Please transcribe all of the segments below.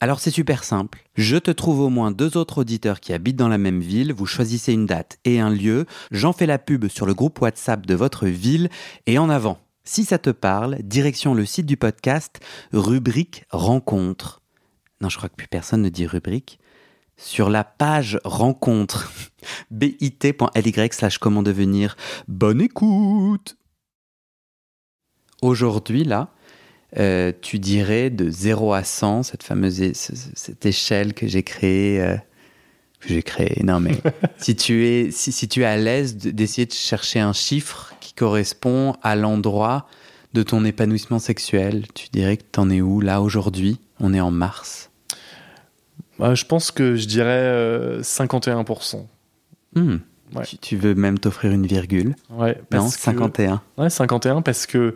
Alors c'est super simple. Je te trouve au moins deux autres auditeurs qui habitent dans la même ville, vous choisissez une date et un lieu, j'en fais la pub sur le groupe WhatsApp de votre ville et en avant. Si ça te parle, direction le site du podcast, rubrique rencontre. Non, je crois que plus personne ne dit rubrique. Sur la page rencontre, bit.ly slash comment devenir. Bonne écoute Aujourd'hui, là, euh, tu dirais de 0 à 100, cette fameuse cette échelle que j'ai créée, euh, que j'ai créée, non mais si tu es, si, si tu es à l'aise d'essayer de chercher un chiffre qui correspond à l'endroit de ton épanouissement sexuel, tu dirais que tu en es où là aujourd'hui? On est en mars. Bah, je pense que je dirais 51%. Euh, hmm. tu, veux même t'offrir une virgule? Ouais. Non, 51. Ouais, 51 parce que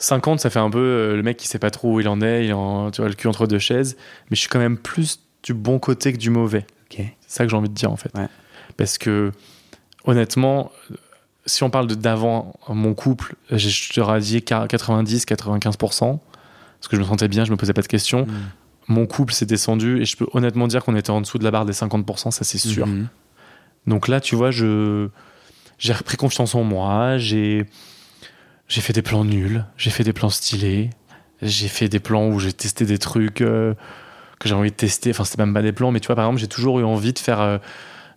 50, ça fait un peu euh, le mec qui sait pas trop où il en est, il en, tu vois, le cul entre deux chaises. Mais je suis quand même plus du bon côté que du mauvais. C'est ça que j'ai envie de dire, en fait. Parce que, honnêtement, si on parle d'avant mon couple, je te radiais 90, 95%. Parce que je me sentais bien, je me posais pas de questions. Mm. Mon couple s'est descendu et je peux honnêtement dire qu'on était en dessous de la barre des 50%, ça c'est sûr. Mm-hmm. Donc là, tu vois, je j'ai repris confiance en moi, j'ai j'ai fait des plans nuls, j'ai fait des plans stylés, j'ai fait des plans où j'ai testé des trucs euh, que j'ai envie de tester. Enfin, c'était même pas des plans, mais tu vois, par exemple, j'ai toujours eu envie de faire. Euh,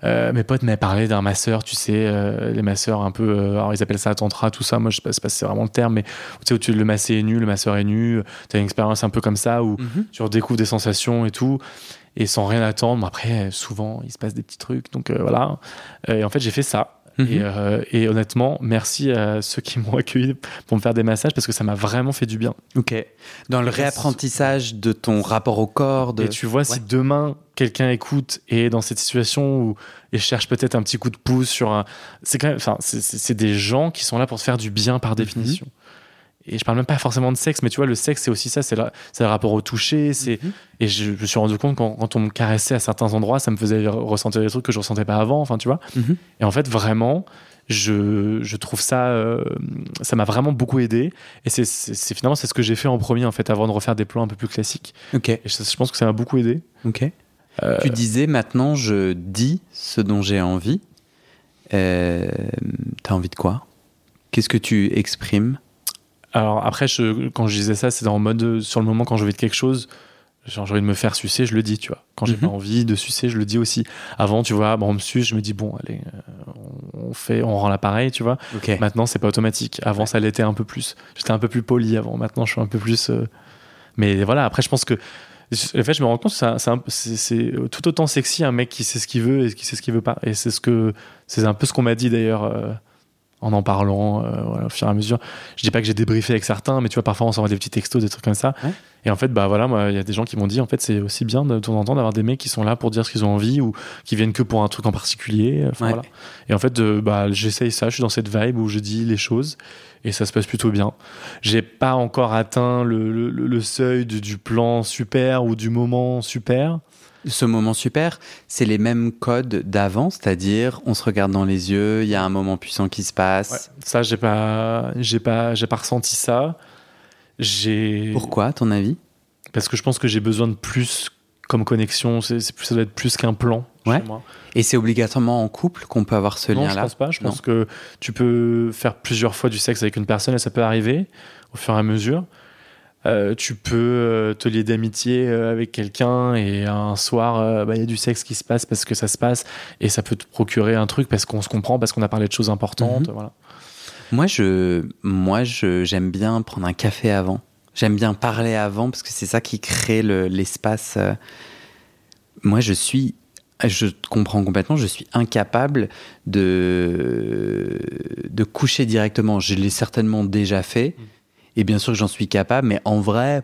euh, mes potes m'avaient parlé d'un masseur, tu sais, les masseurs un peu. alors, ils appellent ça tantra, tout ça. Moi, je sais pas, si c'est vraiment le terme, mais tu sais, où tu, le masseur est nu, le masseur est nu. Tu as une expérience un peu comme ça où mhm. tu redécouvres des sensations et tout et sans rien attendre. après, souvent, il se passe des petits trucs. Donc voilà. Et en fait, j'ai fait ça. Mhm. Euh, et, honnêtement, merci à ceux qui m'ont accueilli pour me faire des massages parce que ça m'a vraiment fait du bien. Ok. Dans le réapprentissage de ton rapport au corps. De... Et tu vois, si demain quelqu'un écoute et est dans cette situation où et cherche peut-être un petit coup de pouce sur un, c'est quand même, enfin, c'est des gens qui sont là pour se faire du bien par mhm. définition et je parle même pas forcément de sexe, mais tu vois, le sexe, c'est aussi ça, c'est le rapport au toucher. c'est mhm. Et je, me suis rendu compte quand, quand, on me caressait à certains endroits, ça me faisait ressentir des trucs que je ressentais pas avant, enfin, tu vois. Mhm. Et en fait, vraiment, je, je trouve ça, euh, ça m'a vraiment beaucoup aidé. Et c'est finalement, c'est ce que j'ai fait en premier, en fait, avant de refaire des plans un peu plus classiques. Ok. Et je, pense que ça m'a beaucoup aidé. Ok. Euh, tu disais maintenant, je dis ce dont j'ai envie. Euh, T'as envie de quoi? Qu'est-ce que tu exprimes? Alors après, je, quand je disais ça, c'est en mode sur le moment quand j'ai envie de quelque chose, j'ai envie de me faire sucer, je le dis, tu vois. Quand j'ai mhm. pas envie de sucer, je le dis aussi. Avant, tu vois, bon, on me suce, je me dis bon, allez, euh, on fait, on rend l'appareil, tu vois. Maintenant, c'est pas automatique. Avant, ça l'était un peu plus. J'étais un peu plus poli avant. Maintenant, je suis un peu plus. Euh, mais voilà, après, je pense que. En fait, je me rends compte que c'est tout autant sexy un mec qui sait ce qu'il veut et qui sait ce qu'il veut pas. Et c'est ce que c'est un peu ce qu'on m'a dit d'ailleurs. Euh, en en parlant euh, au fur et à mesure. Je dis pas que j'ai débriefé avec certains, mais tu vois, parfois on s'envoie des petits textos, des trucs comme ça. Et en fait, bah voilà, moi, il y a des gens qui m'ont dit, en fait, c'est aussi bien de temps en temps d'avoir des mecs qui sont là pour dire ce qu'ils ont envie ou qui viennent que pour un truc en particulier. voilà. Et en fait, bah, j'essaye ça, je suis dans cette vibe où je dis les choses et ça se passe plutôt bien. J'ai pas encore atteint le, le, seuil du plan super ou du moment super ce moment super, c'est les mêmes codes d'avant, c'est-à-dire on se regarde dans les yeux, il y a un moment puissant qui se passe. ça, j'ai pas, j'ai pas, j'ai pas ressenti ça. J'ai. Pourquoi, à ton avis? Parce que je pense que j'ai besoin de plus comme connexion. C'est, ça doit être plus qu'un plan. Ouais. Et c'est obligatoirement en couple qu'on peut avoir ce lien-là Non, je pense pas. Je pense que tu peux faire plusieurs fois du sexe avec une personne et ça peut arriver au fur et à mesure. Euh, tu peux euh, te lier d'amitié euh, avec quelqu'un et un soir, bah, il y a du sexe qui se passe parce que ça se passe et ça peut te procurer un truc parce qu'on se comprend, parce qu'on a parlé de choses importantes. Mhm. Voilà. Moi, je, moi, je, j'aime bien prendre un café avant. J'aime bien parler avant parce que c'est ça qui crée l'espace. Moi, je suis je comprends complètement, je suis incapable de, de coucher directement. Je l'ai certainement déjà fait. Mhm. Et bien sûr que j'en suis capable, mais en vrai,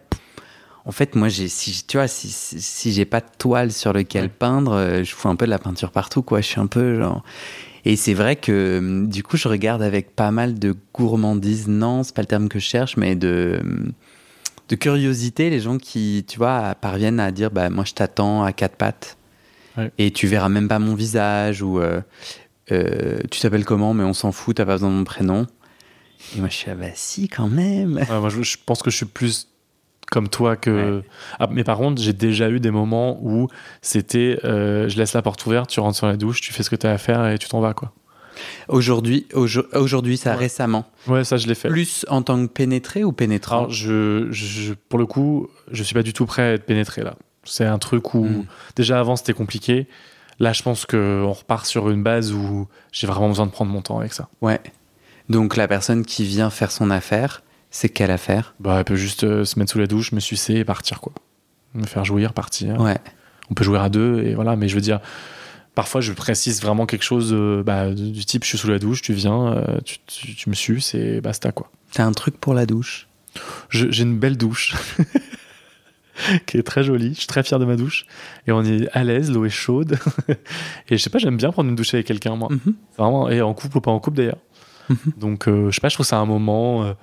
en fait, moi, si, tu vois, si, si, j'ai pas de toile sur lequel peindre, euh, je fous un peu de la peinture partout, quoi. Je suis un peu genre. Et c'est vrai que du coup, je regarde avec pas mal de gourmandise, non, c'est pas le terme que je cherche, mais de, de curiosité, les gens qui, tu vois, parviennent à dire, bah, moi, je t'attends à quatre pattes. Et tu verras même pas mon visage, ou euh, euh, tu t'appelles comment, mais on s'en fout, t'as pas besoin de mon prénom. Et moi, je suis, ah bah si, quand même. moi, je, pense que je suis plus comme toi que. Ah, mais par contre, j'ai déjà eu des moments où c'était euh, je laisse la porte ouverte, tu rentres sur la douche, tu fais ce que tu as à faire et tu t'en vas, quoi. Aujourd'hui, aujourd'hui, ça récemment. Ouais, ça je l'ai fait. Plus en tant que pénétré ou pénétrant? Je, je, pour le coup, je suis pas du tout prêt à être pénétré là. C'est un truc où hmm. déjà avant c'était compliqué. Là, je pense qu'on repart sur une base où j'ai vraiment besoin de prendre mon temps avec ça. Ouais. Donc la personne qui vient faire son affaire, c'est quelle affaire? Bah, elle peut juste euh, se mettre sous la douche, me sucer et partir, quoi. Me faire jouir, partir. Ouais. On peut jouer à deux, et voilà. Mais je veux dire, parfois, je précise vraiment quelque chose euh, bah, du type je suis sous la douche, tu viens, euh, tu, me suces et basta, quoi. T'as un truc pour la douche? J'ai une belle douche. qui est très jolie. Je suis très fier de ma douche. Et on est à l'aise, l'eau est chaude. et je sais pas, j'aime bien prendre une douche avec quelqu'un, moi. Mhm. Vraiment, et en couple ou pas en couple d'ailleurs. Mhm. Donc, euh, je sais pas, je trouve ça un moment. Euh,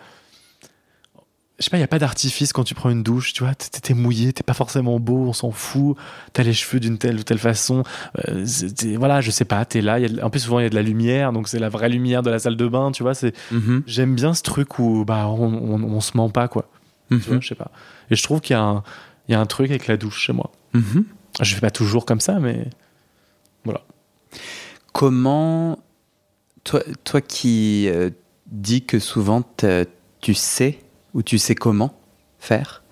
je sais pas, il n'y a pas d'artifice quand tu prends une douche, tu vois, t'es mouillé, t'es pas forcément beau, on s'en fout, t'as les cheveux d'une telle ou telle façon, euh, voilà, je sais pas, t'es là, y a, en plus souvent il y a de la lumière, donc c'est la vraie lumière de la salle de bain, tu vois, c'est, mhm. j'aime bien ce truc où bah, on, on, se ment pas, quoi, tu vois, mhm. je sais pas. Et je trouve qu'il y, y, a un truc avec la douche chez moi. Je fais pas toujours comme ça, mais voilà. Comment toi, toi qui euh, dis que souvent tu sais ou tu sais comment faire,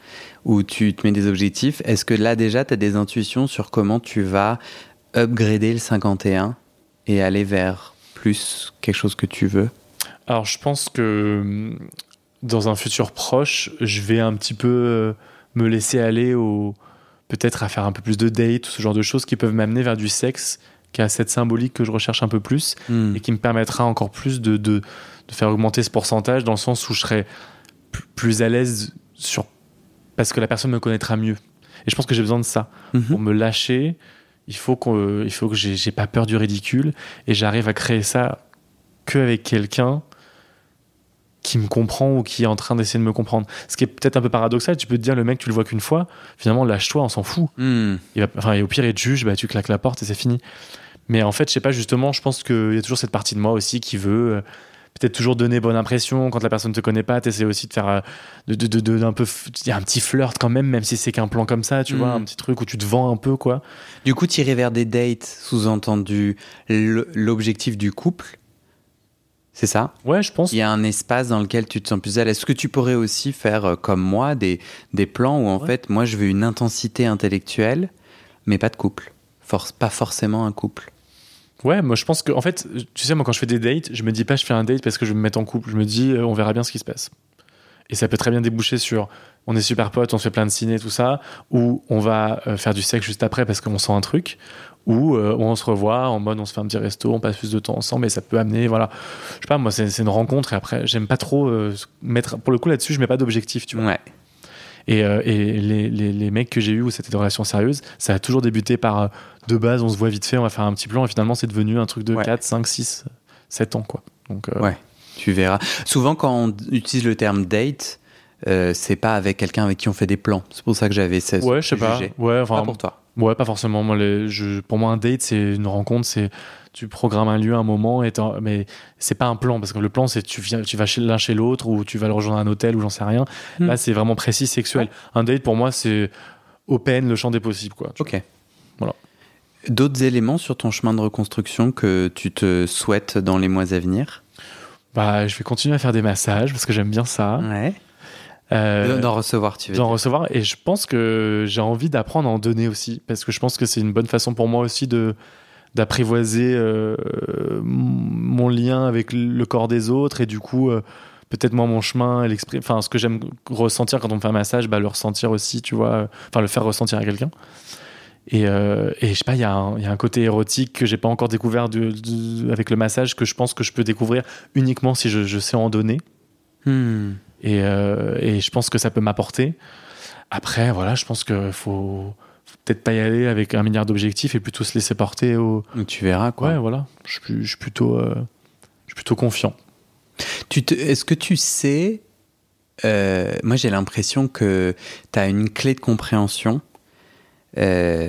ou tu te mets des objectifs, est-ce que là déjà tu as des intuitions sur comment tu vas upgrader le 51 et aller vers plus quelque chose que tu veux? Alors je pense que hum, dans un futur proche, je vais un petit peu euh, me laisser aller au peut-être à faire un peu plus de dates, ce genre de choses qui peuvent m'amener vers du sexe qui a cette symbolique que je recherche un peu plus hmm. et qui me permettra encore plus de, de, faire augmenter ce pourcentage dans le sens où je serai plus à l'aise sur parce que la personne me connaîtra mieux. Et je pense que j'ai besoin de ça mhm. pour me lâcher. Il faut que, il faut que j'ai pas peur du ridicule et j'arrive à créer ça que avec quelqu'un qui me comprend ou qui est en train d'essayer de me comprendre. Ce qui est peut-être un peu paradoxal, tu peux te dire le mec tu le vois qu'une fois, finalement lâche-toi, on s'en fout. Hmm. enfin, et au pire il te juge, bah, tu claques la porte et c'est fini. Mais en fait, je sais pas, justement, je pense qu'il y a toujours cette partie de moi aussi qui veut euh, peut-être toujours donner bonne impression. Quand la personne ne te connaît pas, tu essaies aussi de faire euh, de, de, peu. Il y a un petit flirt quand même, même si c'est qu'un plan comme ça, tu vois, mm. un petit truc où tu te vends un peu, quoi. Du coup, tirer vers des dates, sous-entendu l'objectif du couple. C'est ça? Ouais, je pense. Il y a un espace dans lequel tu te sens plus à l'aise. Est-ce que tu pourrais aussi faire euh, comme moi des, des plans où en fait, moi, je veux une intensité intellectuelle, mais pas de couple. Force, pas forcément un couple. Ouais, moi je pense que, en fait, tu sais, moi quand je fais des dates, je me dis pas je fais un date parce que je vais me mettre en couple. Je me dis, euh, on verra bien ce qui se passe. Et ça peut très bien déboucher sur on est super potes, on se fait plein de ciné, tout ça, ou on va euh, faire du sexe juste après parce qu'on sent un truc, ou euh, on se revoit en mode on se fait un petit resto, on passe plus de temps ensemble et ça peut amener, voilà. Je sais pas, moi c'est une rencontre et après, j'aime pas trop mettre. Pour le coup là-dessus, je mets pas d'objectif, tu vois. Ouais. Et, et les, les, les, mecs que j'ai eu où c'était des relations sérieuses, ça a toujours débuté par de base, on se voit vite fait, on va faire un petit plan, et finalement, c'est devenu un truc de 4, 5, 6, 7 ans, quoi. Donc, euh, Ouais, tu verras. Souvent, quand on utilise le terme date, euh, c'est pas avec quelqu'un avec qui on fait des plans. C'est pour ça que j'avais 16. Ouais, je sais pas. Ouais, enfin, pas pour toi. Ouais, pas forcément. Moi, les, je, pour moi, un date, c'est une rencontre, c'est tu programmes un lieu, un moment, et mais c'est pas un plan parce que le plan, c'est tu viens, tu vas chez l'un chez l'autre ou tu vas le rejoindre à un hôtel ou j'en sais rien. Hmm. Là, c'est vraiment précis, sexuel. Un date, pour moi, c'est open le champ des possibles, quoi. Ok. Voilà. D'autres éléments sur ton chemin de reconstruction que tu te souhaites dans les mois à venir? Bah, je vais continuer à faire des massages parce que j'aime bien ça. Ouais. Euh, D'en recevoir, tu veux d'en recevoir. Et je pense que j'ai envie d'apprendre à en donner aussi parce que je pense que c'est une bonne façon pour moi aussi de d'apprivoiser euh, mon lien avec le corps des autres et du coup euh, peut-être moi mon chemin enfin ce que j'aime ressentir quand on me fait un massage bah le ressentir aussi tu vois enfin le faire ressentir à quelqu'un. Et, euh, et je sais pas il y, a un- il y a un côté érotique que j'ai pas encore découvert de- de- avec le massage que je pense que je peux découvrir uniquement si je, je sais en donner. Hmm. Et, euh, et je pense que ça peut m'apporter. Après, voilà, je pense qu'il faut, faut peut-être pas y aller avec un milliard d'objectifs et plutôt se laisser porter au. Tu verras, quoi. Ouais, voilà. Je suis, plus- je suis plutôt, euh, je suis plutôt confiant. Tu te- Est-ce que tu sais, euh, moi j'ai l'impression que tu as une clé de compréhension euh,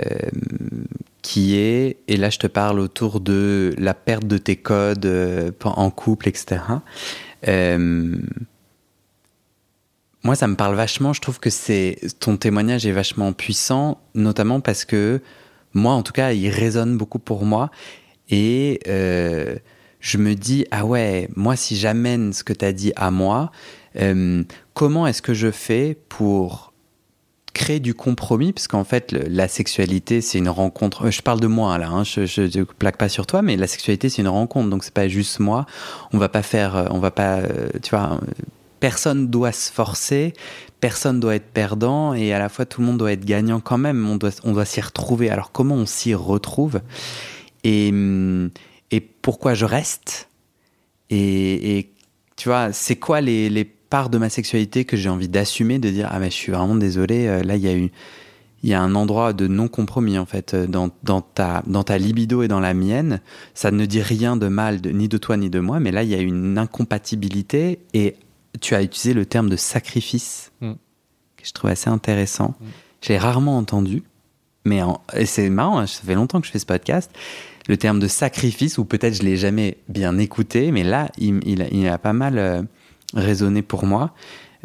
qui est, et là je te parle autour de la perte de tes codes en couple, etc. Euh, moi ça me parle vachement, je trouve que c'est ton témoignage est vachement puissant, notamment parce que moi en tout cas il résonne beaucoup pour moi et euh, je me dis, ah ouais, moi, si j'amène ce que tu as dit à moi, euh, comment est-ce que je fais pour créer du compromis? Parce qu'en fait, la sexualité, c'est une rencontre. euh, Je parle de moi, là, hein, je ne plaque pas sur toi, mais la sexualité, c'est une rencontre. Donc, c'est pas juste moi. On va pas faire. On va pas. Tu vois, personne doit se forcer. Personne doit être perdant et à la fois tout le monde doit être gagnant quand même. On doit, on doit s'y retrouver. Alors comment on s'y retrouve? Et, hum, et pourquoi je reste? Et, et tu vois, c'est quoi les, les parts de ma sexualité que j'ai envie d'assumer, de dire ah mais je suis vraiment désolé, euh, là il y a eu il y a un endroit de non compromis en fait euh, dans, dans ta dans ta libido et dans la mienne. Ça ne dit rien de mal ni de toi ni de moi, mais là il y a une incompatibilité et tu as utilisé le terme de sacrifice Mm. que je trouve assez intéressant. Mm. Je l'ai rarement entendu, mais en- c'est marrant, hein, ça fait longtemps que je fais ce podcast. Le terme de sacrifice, ou peut-être je l'ai jamais bien écouté, mais là, il, il a, il a pas mal euh, résonné pour moi.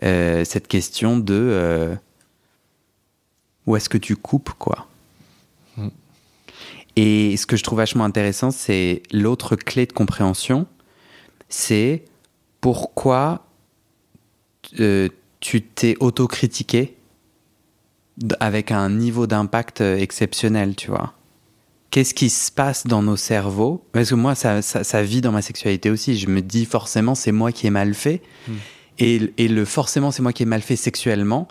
euh, cette question de euh, où est-ce que tu coupes, quoi? Mm. Et ce que je trouve vachement intéressant, c'est l'autre clé de compréhension, c'est pourquoi euh, tu t'es autocritiqué avec un niveau d'impact euh, exceptionnel, tu vois. Qu'est-ce qui se passe dans nos cerveaux? Parce que moi, ça, ça, ça vit dans ma sexualité aussi. Je me dis forcément, c'est moi qui ai mal fait. Mm. Et, et le forcément, c'est moi qui ai mal fait sexuellement,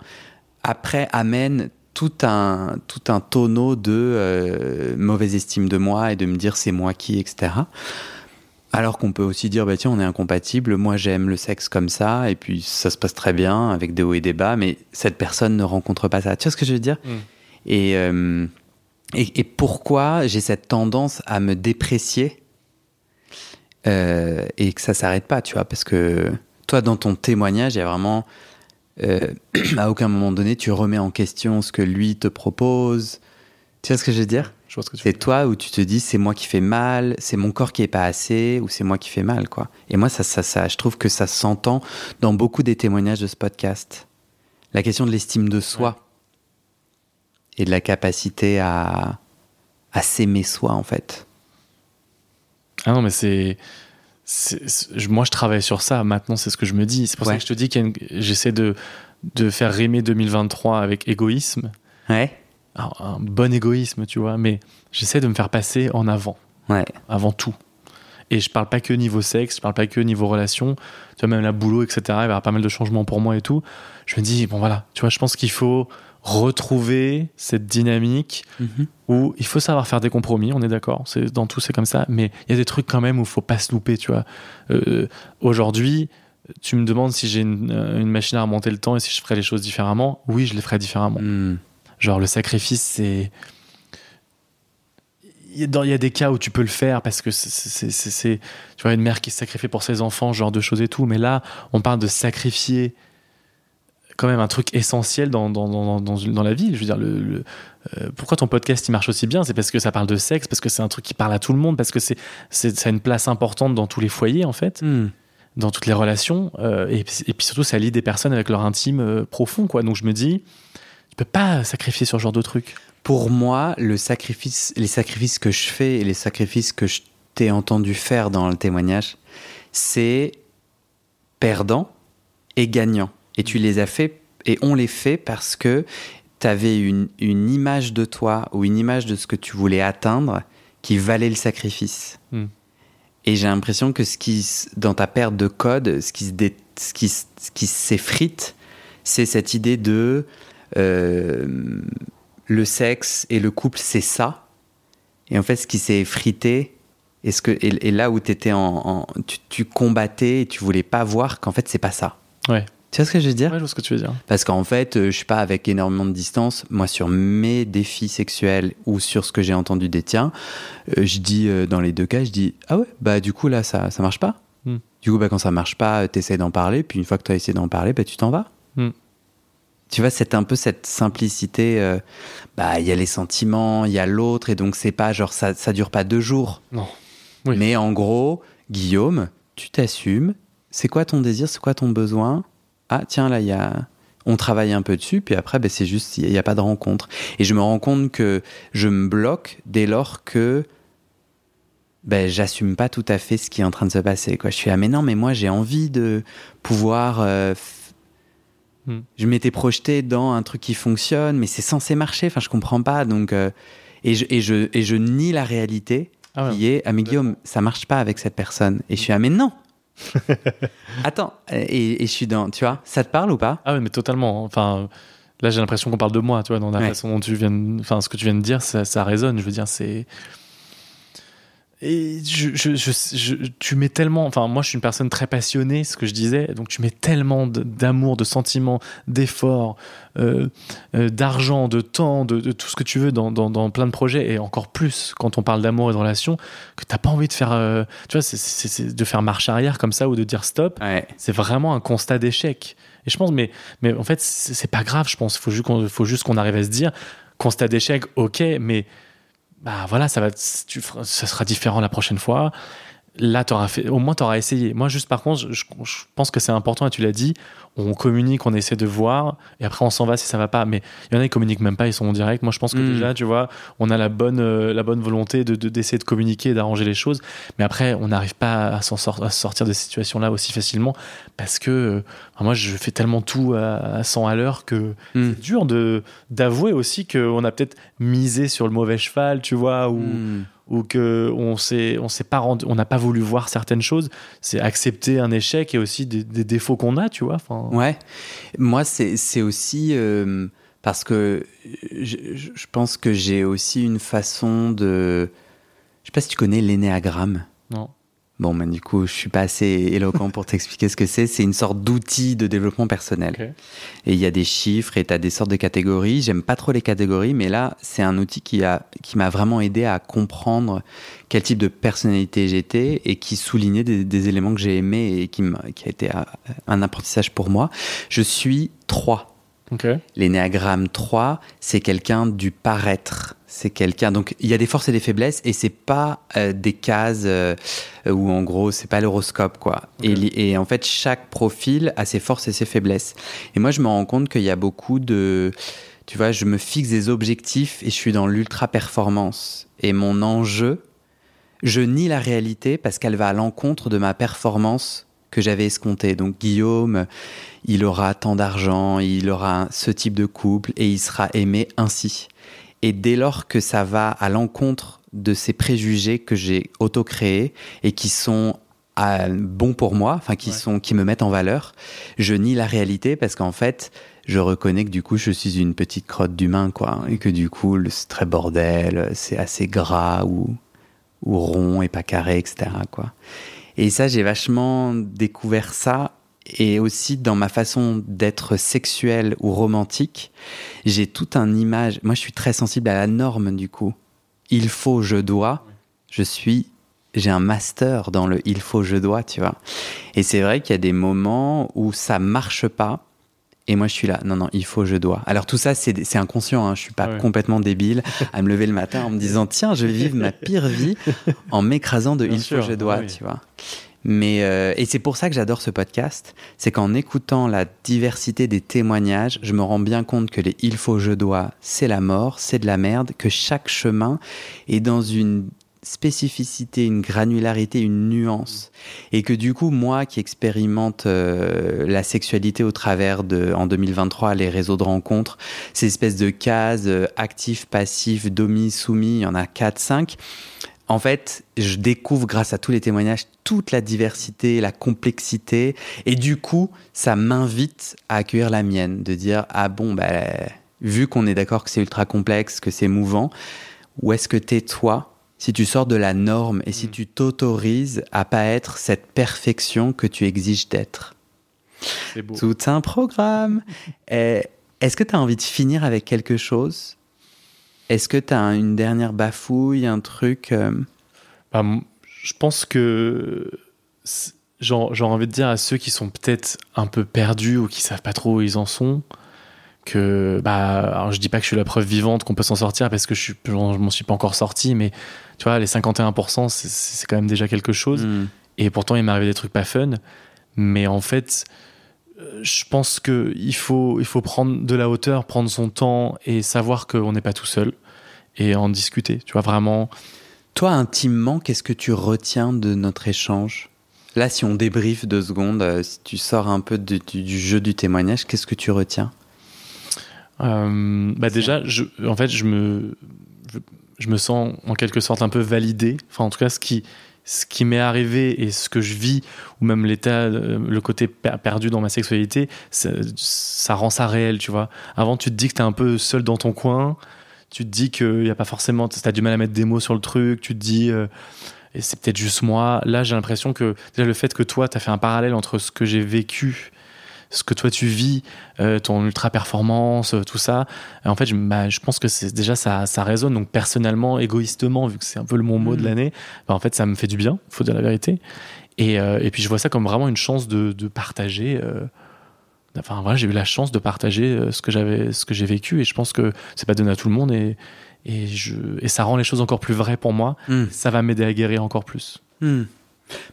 après amène tout un, tout un tonneau de euh, mauvaise estime de moi et de me dire c'est moi qui, etc. Alors qu'on peut aussi dire, bah tiens, on est incompatible, moi j'aime le sexe comme ça, et puis ça se passe très bien avec des hauts et des bas, mais cette personne ne rencontre pas ça. Tu vois ce que je veux dire? Mm. et, euh, et, et pourquoi j'ai cette tendance à me déprécier euh, et que ça s'arrête pas, tu vois, parce que toi, dans ton témoignage, il y a vraiment, euh, à aucun moment donné, tu remets en question ce que lui te propose. Tu vois ce que je veux dire? Ce c'est toi où tu te dis c'est moi qui fais mal, c'est mon corps qui est pas assez ou c'est moi qui fais mal quoi. Et moi ça, ça, ça je trouve que ça s'entend dans beaucoup des témoignages de ce podcast. La question de l'estime de soi et de la capacité à à s'aimer soi en fait. Ah non, mais c'est. Moi, je travaille sur ça. Maintenant, c'est ce que je me dis. C'est pour ça que je te dis que j'essaie de, de faire rimer 2023 avec égoïsme. Ouais. Un bon égoïsme, tu vois, mais j'essaie de me faire passer en avant, Ouais. avant tout. Et je parle pas que niveau sexe, je parle pas que niveau relation, tu vois, même la boulot, etc. Il va y avoir pas mal de changements pour moi et tout. Je me dis, bon voilà, tu vois, je pense qu'il faut retrouver cette dynamique Mhm. où il faut savoir faire des compromis, on est d'accord, c'est dans tout c'est comme ça, mais il y a des trucs quand même où il faut pas se louper, tu vois. Euh, Aujourd'hui, tu me demandes si j'ai une, euh, une machine à remonter le temps et si je ferais les choses différemment. Oui, je les ferais différemment. Mm. Genre le sacrifice, c'est il y, a, des cas où tu peux le faire parce que c'est- tu vois une mère qui se sacrifie pour ses enfants, ce genre de choses et tout. Mais là, on parle de sacrifier quand même un truc essentiel dans, dans, dans, dans, dans la vie. Je veux dire, le, le- euh, pourquoi ton podcast il marche aussi bien? C'est parce que ça parle de sexe, parce que c'est un truc qui parle à tout le monde, parce que c'est c'est- ça a une place importante dans tous les foyers en fait Mm. dans toutes les relations euh, et, puis- et puis surtout ça lie des personnes avec leur intime euh, profond quoi donc je me dis Tu peux pas sacrifier sur ce genre de truc. Pour moi, le sacrifice, les sacrifices que je fais et les sacrifices que je t'ai entendu faire dans le témoignage, c'est perdant et gagnant. Et tu les as fait, et on les fait parce que tu avais une, une, image de toi ou une image de ce que tu voulais atteindre qui valait le sacrifice. Hmm. Et j'ai l'impression que ce qui, dans ta perte de code, ce qui, se ce qui, ce qui s'effrite, c'est cette idée de euh, le sexe et le couple, c'est ça. Et en fait, ce qui s'est effrité, et, ce que, et, là où étais en, tu, tu, combattais et tu voulais pas voir qu'en fait, c'est pas ça. Ouais. Tu vois ce que je veux dire? Ouais, je vois ce que tu veux dire. Parce qu'en fait, euh, je suis pas avec énormément de distance. Moi, sur mes défis sexuels ou sur ce que j'ai entendu des tiens, euh, je dis dans les deux cas, je dis ah ouais, bah du coup là, ça ça marche pas. Hmm. Du coup, bah quand ça marche pas, tu essaies d'en parler, puis une fois que tu as essayé d'en parler, bah tu t'en vas. Hmm. Tu vois, c'est un peu cette simplicité. bah, il y a les sentiments, il y a l'autre, et donc c'est pas genre ça, ça dure pas deux jours. Non. Oui. Mais en gros, Guillaume, tu t'assumes. C'est quoi ton désir C'est quoi ton besoin? Ah tiens là il y a on travaille un peu dessus puis après ben, c'est juste il n'y a, pas de rencontre et je me rends compte que je me bloque dès lors que ben j'assume pas tout à fait ce qui est en train de se passer quoi je suis ah mais non mais moi j'ai envie de pouvoir euh, hmm. je m'étais projeté dans un truc qui fonctionne mais c'est censé marcher. Enfin je comprends pas. Donc euh, et je et je et je nie la réalité ah qui est ah mais Guillaume ça marche pas avec cette personne. Et je suis ah mais non. Attends, et, je suis dans, tu vois, ça te parle ou pas? Ah oui, mais totalement. Enfin, là, j'ai l'impression qu'on parle de moi, tu vois, dans la façon dont tu viens, enfin, ce que tu viens de dire, ça, ça résonne. Je veux dire, c'est et je, je, je, tu mets tellement, enfin moi je suis une personne très passionnée, ce que je disais, donc tu mets tellement d'amour, de, sentiments, d'efforts, euh, euh, d'argent, de temps, de, tout ce que tu veux dans, dans, dans, plein de projets, et encore plus quand on parle d'amour et de relation, que t'as pas envie de faire, euh, tu vois, c'est de faire marche arrière comme ça ou de dire stop. C'est vraiment un constat d'échec. Et je pense, mais, mais en fait c'est pas grave, je pense, faut juste qu'on faut juste qu'on arrive à se dire, constat d'échec, ok, mais bah voilà, ça va, tu, ça sera différent la prochaine fois. Là, auras fait, au moins, tu auras essayé. Moi, juste par contre, je, je pense que c'est important, et tu l'as dit, on communique, on essaie de voir, et après on s'en va si ça va pas. Mais il y en a qui communiquent même pas, ils sont en direct. Moi, je pense que hmm. déjà, tu vois, on a la bonne, euh, la bonne volonté de, d'essayer de, communiquer, d'arranger les choses. Mais après, on n'arrive pas à, s'en sortir de ces situations-là aussi facilement parce que euh, moi, je fais tellement tout à, 100 à l'heure que hmm. c'est dur de, d'avouer aussi qu'on a peut-être misé sur le mauvais cheval, tu vois, ou. Hmm ou que on s'est on s'est pas on n'a pas voulu voir certaines choses c'est accepter un échec et aussi des, défauts qu'on a tu vois enfin. Ouais. Moi c'est aussi euh, parce que je, je, pense que j'ai aussi une façon de je sais pas si tu connais l'énéagramme. Non Bon, ben, du coup, je suis pas assez éloquent pour t'expliquer ce que c'est. C'est une sorte d'outil de développement personnel. Et il y a des chiffres et tu as des sortes de catégories. J'aime pas trop les catégories, mais là, c'est un outil qui a, qui m'a vraiment aidé à comprendre quel type de personnalité j'étais et qui soulignait des, éléments que j'ai aimés et qui, qui a été un apprentissage pour moi. Je suis 3. L'énéagramme 3, c'est quelqu'un du paraître. C'est quelqu'un. Donc, il y a des forces et des faiblesses, et c'est pas euh, des cases euh, où, en gros, c'est pas l'horoscope, quoi. Et, en fait, chaque profil a ses forces et ses faiblesses. Et moi, je me rends compte qu'il y a beaucoup de. Tu vois, je me fixe des objectifs et je suis dans l'ultra performance. Et mon enjeu, je nie la réalité parce qu'elle va à l'encontre de ma performance que j'avais escompté. Donc Guillaume, il aura tant d'argent, il aura ce type de couple et il sera aimé ainsi. Et dès lors que ça va à l'encontre de ces préjugés que j'ai auto-créés et qui sont bons pour moi, enfin qui sont qui me mettent en valeur, je nie la réalité parce qu'en fait, je reconnais que du coup, je suis une petite crotte d'humain quoi et que du coup, c'est très bordel, c'est assez gras ou ou rond et pas carré, etc. quoi. Et ça, j'ai vachement découvert ça. Et aussi dans ma façon d'être sexuelle ou romantique, j'ai toute un image. Moi, je suis très sensible à la norme du coup. Il faut, je dois. Je suis j'ai un master dans le il faut je dois, tu vois. Et c'est vrai qu'il y a des moments où ça marche pas et moi, je suis là, non, non, il faut, je dois. Alors tout ça, c'est inconscient, hein, je suis pas complètement débile à me lever le matin en me disant, tiens, je vais vivre ma pire vie en m'écrasant de il faut, je dois, tu vois. Mais euh, et c'est pour ça que j'adore ce podcast, c'est qu'en écoutant la diversité des témoignages, je me rends bien compte que les il faut je dois, c'est la mort, c'est de la merde, que chaque chemin est dans une spécificité, une granularité, une nuance. Et que du coup, moi qui expérimente euh, la sexualité au travers de, en 2023, les réseaux de rencontres, ces espèces de cases, euh, actif, passif, domi, soumis, il y en a 4, 5. En fait, je découvre grâce à tous les témoignages toute la diversité, la complexité. Et du coup, ça m'invite à accueillir la mienne, de dire, ah bon, bah, vu qu'on est d'accord que c'est ultra complexe, que c'est mouvant, où est-ce que t'es toi si tu sors de la norme et si mm. tu t'autorises à pas être cette perfection que tu exiges d'être. C'est beau. Tout un programme. Est-ce que tu as envie de finir avec quelque chose? Est-ce que tu as une dernière bafouille, un truc euh? bah, Je pense que j'ai envie de dire à ceux qui sont peut-être un peu perdus ou qui savent pas trop où ils en sont, que bah alors je dis pas que je suis la preuve vivante qu'on peut s'en sortir parce que je suis je m'en suis pas encore sorti mais tu vois les 51% c'est quand même déjà quelque chose. Mm. et pourtant il m'est arrivé des trucs pas fun. Mais en fait euh, je pense que il faut il faut prendre de la hauteur prendre son temps et savoir qu'on n'est pas tout seul et en discuter tu vois vraiment. Toi intimement qu'est-ce que tu retiens de notre échange? Là si on débriefe deux secondes euh, si tu sors un peu du jeu du témoignage qu'est-ce que tu retiens? Euh, bah déjà, je, en fait, je me, je, me sens en quelque sorte un peu validé. Enfin, en tout cas, ce qui, ce qui m'est arrivé et ce que je vis, ou même l'état, euh, le côté perdu dans ma sexualité, ça, rend ça réel, tu vois. Avant, tu te dis que t'es un peu seul dans ton coin. Tu te dis qu'il n'y a pas forcément. T'as du mal à mettre des mots sur le truc. Tu te dis. Euh, c'est peut-être juste moi. Là, j'ai l'impression que déjà le fait que toi, tu as fait un parallèle entre ce que j'ai vécu ce que toi tu vis, euh, ton ultra performance, euh, tout ça. en fait, je, bah, je pense que c'est déjà ça, ça résonne. Donc personnellement, égoïstement, vu que c'est un peu le mon mot de mm. l'année, bah, en fait, ça me fait du bien. Faut dire la vérité. Et, euh, et puis je vois ça comme vraiment une chance de, de partager. enfin voilà, j'ai eu la chance de partager ce que j'avais, ce que j'ai vécu. Et je pense que c'est pas donné à tout le monde. Et, et, je, et ça rend les choses encore plus vraies pour moi. Mm. Ça va m'aider à guérir encore plus. Mm.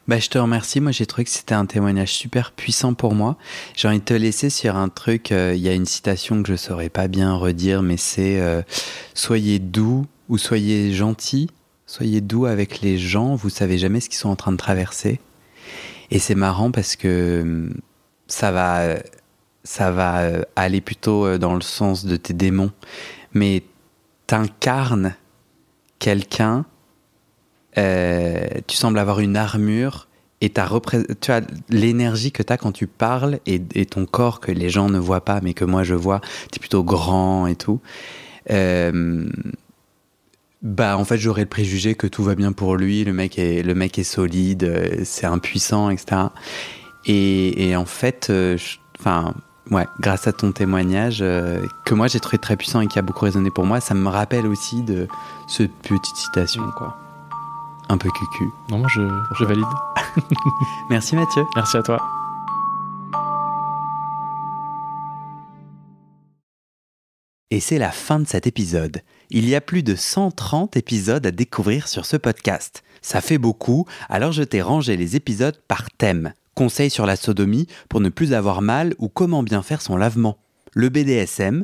Bah, je te remercie. Moi, j'ai trouvé que c'était un témoignage super puissant pour moi. J'ai envie de te laisser sur un truc. Euh, il y a une citation que je saurais pas bien redire, mais c'est euh, Soyez doux ou soyez gentil. Soyez doux avec les gens. Vous savez jamais ce qu'ils sont en train de traverser. Et c'est marrant parce que hum, ça va, ça va euh, aller plutôt dans le sens de tes démons. Mais t'incarnes quelqu'un euh, tu sembles avoir une armure et tu as l'énergie que tu as quand tu parles et, ton corps que les gens ne voient pas mais que moi je vois, tu es plutôt grand et tout. Euh, bah en fait j'aurais le préjugé que tout va bien pour lui, le mec est, le mec est solide, euh, c'est impuissant, etc. Et, en fait, enfin ouais, grâce à ton témoignage que moi j'ai trouvé très puissant et qui a beaucoup résonné pour moi, ça me rappelle aussi de cette petite citation quoi un peu cucu. Non, moi je, je valide. Merci Mathieu. Merci à toi. Et c'est la fin de cet épisode. Il y a plus de 130 épisodes à découvrir sur ce podcast. Ça fait beaucoup, alors je t'ai rangé les épisodes par thème. Conseils sur la sodomie pour ne plus avoir mal ou comment bien faire son lavement. Le BDSM,